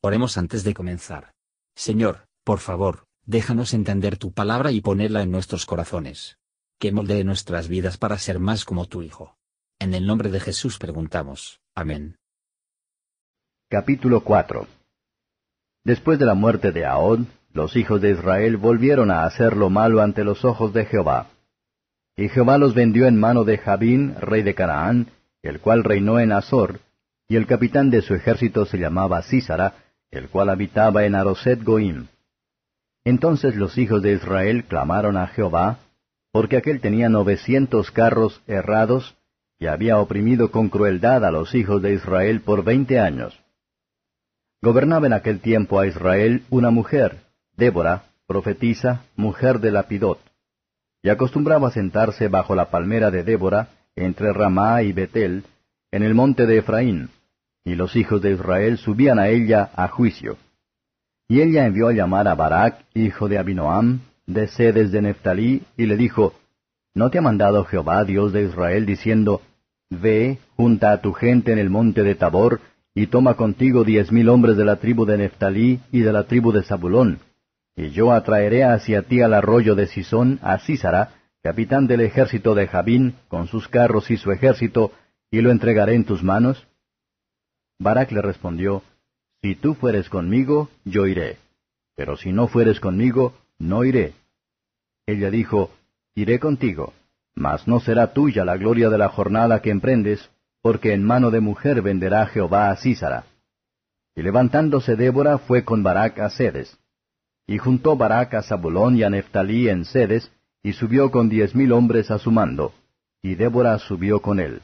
Oremos antes de comenzar. Señor, por favor, déjanos entender tu palabra y ponerla en nuestros corazones. Que moldee nuestras vidas para ser más como tu Hijo. En el nombre de Jesús preguntamos. Amén. Capítulo 4 Después de la muerte de Ahod, los hijos de Israel volvieron a hacer lo malo ante los ojos de Jehová. Y Jehová los vendió en mano de Jabín, rey de Canaán, el cual reinó en Azor, y el capitán de su ejército se llamaba Císara, el cual habitaba en Aroset Goim. Entonces los hijos de Israel clamaron a Jehová, porque aquel tenía novecientos carros errados, y había oprimido con crueldad a los hijos de Israel por veinte años. Gobernaba en aquel tiempo a Israel una mujer, Débora, profetisa, mujer de Lapidot, y acostumbraba sentarse bajo la palmera de Débora, entre Ramá y Betel, en el monte de Efraín, y los hijos de Israel subían a ella a juicio. Y ella envió a llamar a Barak, hijo de Abinoam, de sedes de Neftalí, y le dijo, ¿No te ha mandado Jehová, Dios de Israel, diciendo, Ve, junta a tu gente en el monte de Tabor, y toma contigo diez mil hombres de la tribu de Neftalí y de la tribu de Zabulón, y yo atraeré hacia ti al arroyo de Sisón a Císara, capitán del ejército de Jabín, con sus carros y su ejército, y lo entregaré en tus manos? Barak le respondió, Si tú fueres conmigo, yo iré, pero si no fueres conmigo, no iré. Ella dijo, Iré contigo, mas no será tuya la gloria de la jornada que emprendes, porque en mano de mujer venderá Jehová a Císara. Y levantándose Débora fue con Barak a Sedes. Y juntó Barak a Zabulón y a Neftalí en Sedes, y subió con diez mil hombres a su mando, y Débora subió con él.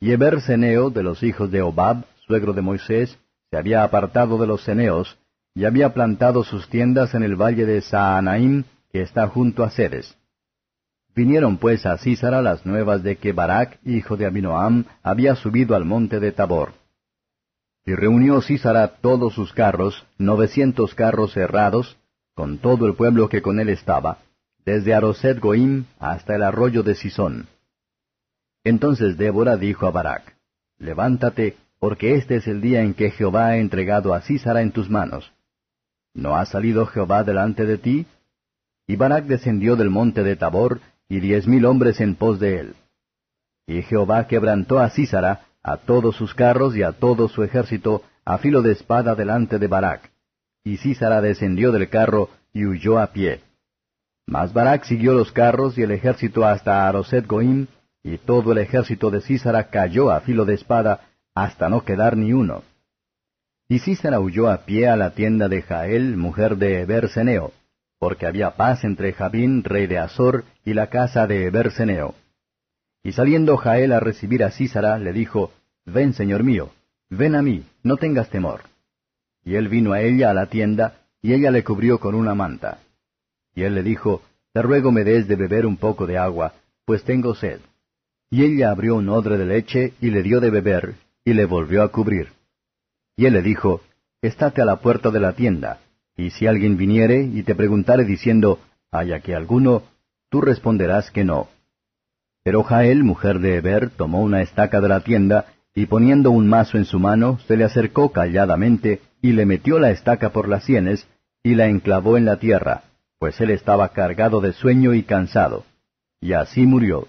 Y Eber Ceneo, de los hijos de Obab, suegro de Moisés, se había apartado de los ceneos, y había plantado sus tiendas en el valle de Saanaim, que está junto a Sedes. Vinieron pues a Císara las nuevas de que Barak, hijo de Abinoam, había subido al monte de Tabor. Y reunió Císara todos sus carros, novecientos carros cerrados, con todo el pueblo que con él estaba, desde Aroset Goim hasta el arroyo de Sisón. Entonces Débora dijo a Barak, Levántate, porque este es el día en que Jehová ha entregado a Císara en tus manos. ¿No ha salido Jehová delante de ti? Y Barak descendió del monte de Tabor, y diez mil hombres en pos de él. Y Jehová quebrantó a Císara, a todos sus carros y a todo su ejército, a filo de espada delante de Barak. Y Císara descendió del carro y huyó a pie. Mas Barak siguió los carros y el ejército hasta Aroset Goim, y todo el ejército de Císara cayó a filo de espada, hasta no quedar ni uno. Y Císara huyó a pie a la tienda de Jael, mujer de Eber-Seneo, porque había paz entre Jabín, rey de Azor, y la casa de Eber-Seneo. Y saliendo Jael a recibir a Císara, le dijo, Ven, señor mío, ven a mí, no tengas temor. Y él vino a ella a la tienda, y ella le cubrió con una manta. Y él le dijo, Te ruego me des de beber un poco de agua, pues tengo sed. Y ella abrió un odre de leche y le dio de beber, y le volvió a cubrir. Y él le dijo, Estate a la puerta de la tienda, y si alguien viniere y te preguntare diciendo, ¿hay aquí alguno? Tú responderás que no. Pero Jael, mujer de Eber, tomó una estaca de la tienda, y poniendo un mazo en su mano, se le acercó calladamente, y le metió la estaca por las sienes, y la enclavó en la tierra, pues él estaba cargado de sueño y cansado. Y así murió.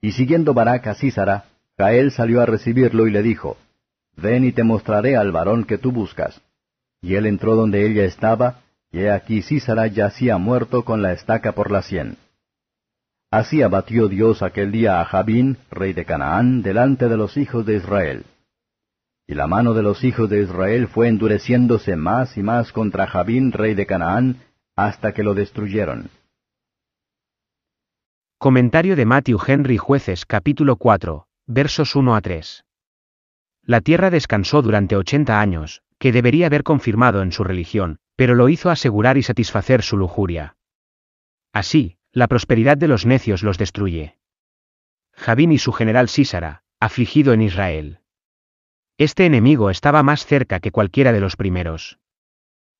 Y siguiendo Barak a Císara, Jael salió a recibirlo y le dijo, Ven y te mostraré al varón que tú buscas. Y él entró donde ella estaba, y he aquí Císara yacía muerto con la estaca por la sien. Así abatió Dios aquel día a Jabín, rey de Canaán, delante de los hijos de Israel. Y la mano de los hijos de Israel fue endureciéndose más y más contra Jabín, rey de Canaán, hasta que lo destruyeron. Comentario de Matthew Henry Jueces capítulo 4, versos 1 a 3. La tierra descansó durante ochenta años, que debería haber confirmado en su religión, pero lo hizo asegurar y satisfacer su lujuria. Así, la prosperidad de los necios los destruye. Javín y su general Sísara, afligido en Israel. Este enemigo estaba más cerca que cualquiera de los primeros.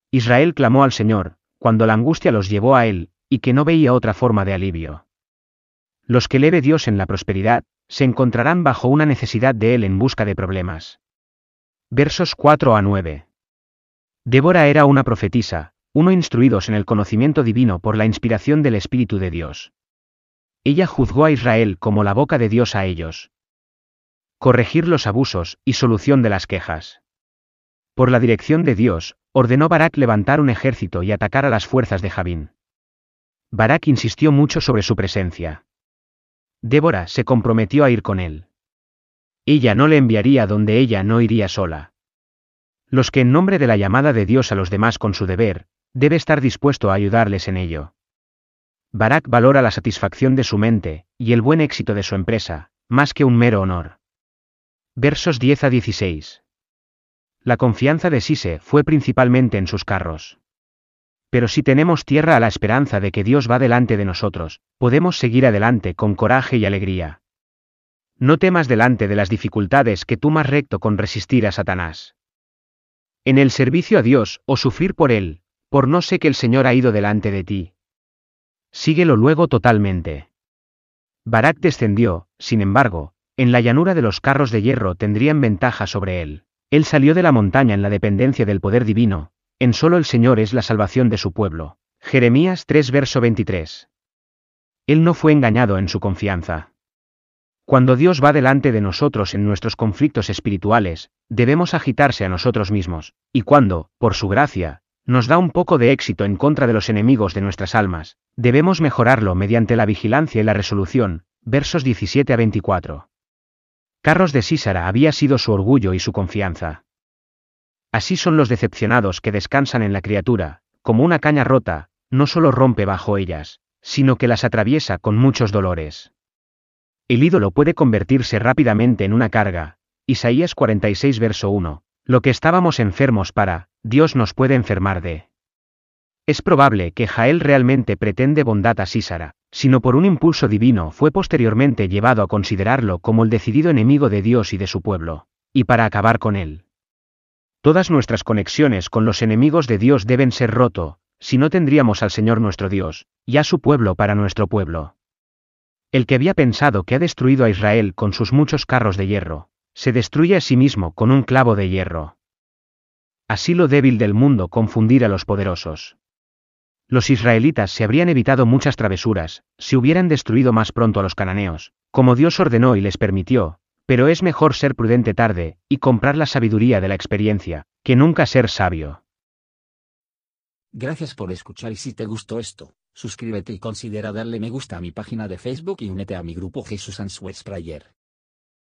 Israel clamó al Señor, cuando la angustia los llevó a él, y que no veía otra forma de alivio. Los que leve Dios en la prosperidad, se encontrarán bajo una necesidad de Él en busca de problemas. Versos 4 a 9. Débora era una profetisa, uno instruidos en el conocimiento divino por la inspiración del Espíritu de Dios. Ella juzgó a Israel como la boca de Dios a ellos. Corregir los abusos y solución de las quejas. Por la dirección de Dios, ordenó Barak levantar un ejército y atacar a las fuerzas de Javín. Barak insistió mucho sobre su presencia. Débora se comprometió a ir con él. Ella no le enviaría donde ella no iría sola. Los que en nombre de la llamada de Dios a los demás con su deber, debe estar dispuesto a ayudarles en ello. Barak valora la satisfacción de su mente, y el buen éxito de su empresa, más que un mero honor. Versos 10 a 16. La confianza de Sise fue principalmente en sus carros. Pero si tenemos tierra a la esperanza de que Dios va delante de nosotros, podemos seguir adelante con coraje y alegría. No temas delante de las dificultades que tú más recto con resistir a Satanás. En el servicio a Dios, o sufrir por Él, por no sé que el Señor ha ido delante de ti. Síguelo luego totalmente. Barak descendió, sin embargo, en la llanura de los carros de hierro tendrían ventaja sobre él. Él salió de la montaña en la dependencia del poder divino, en solo el Señor es la salvación de su pueblo. Jeremías 3 verso 23. Él no fue engañado en su confianza. Cuando Dios va delante de nosotros en nuestros conflictos espirituales, debemos agitarse a nosotros mismos, y cuando, por su gracia, nos da un poco de éxito en contra de los enemigos de nuestras almas, debemos mejorarlo mediante la vigilancia y la resolución, versos 17 a 24. Carros de Sísara había sido su orgullo y su confianza. Así son los decepcionados que descansan en la criatura, como una caña rota, no solo rompe bajo ellas, sino que las atraviesa con muchos dolores. El ídolo puede convertirse rápidamente en una carga, Isaías 46 verso 1, lo que estábamos enfermos para, Dios nos puede enfermar de. Es probable que Jael realmente pretende bondad a Sísara, sino por un impulso divino fue posteriormente llevado a considerarlo como el decidido enemigo de Dios y de su pueblo, y para acabar con él. Todas nuestras conexiones con los enemigos de Dios deben ser roto, si no tendríamos al Señor nuestro Dios, y a su pueblo para nuestro pueblo. El que había pensado que ha destruido a Israel con sus muchos carros de hierro, se destruye a sí mismo con un clavo de hierro. Así lo débil del mundo confundir a los poderosos. Los israelitas se habrían evitado muchas travesuras, si hubieran destruido más pronto a los cananeos, como Dios ordenó y les permitió, pero es mejor ser prudente tarde, y comprar la sabiduría de la experiencia, que nunca ser sabio. Gracias por escuchar y si te gustó esto, suscríbete y considera darle me gusta a mi página de Facebook y únete a mi grupo Jesús Answers Prayer.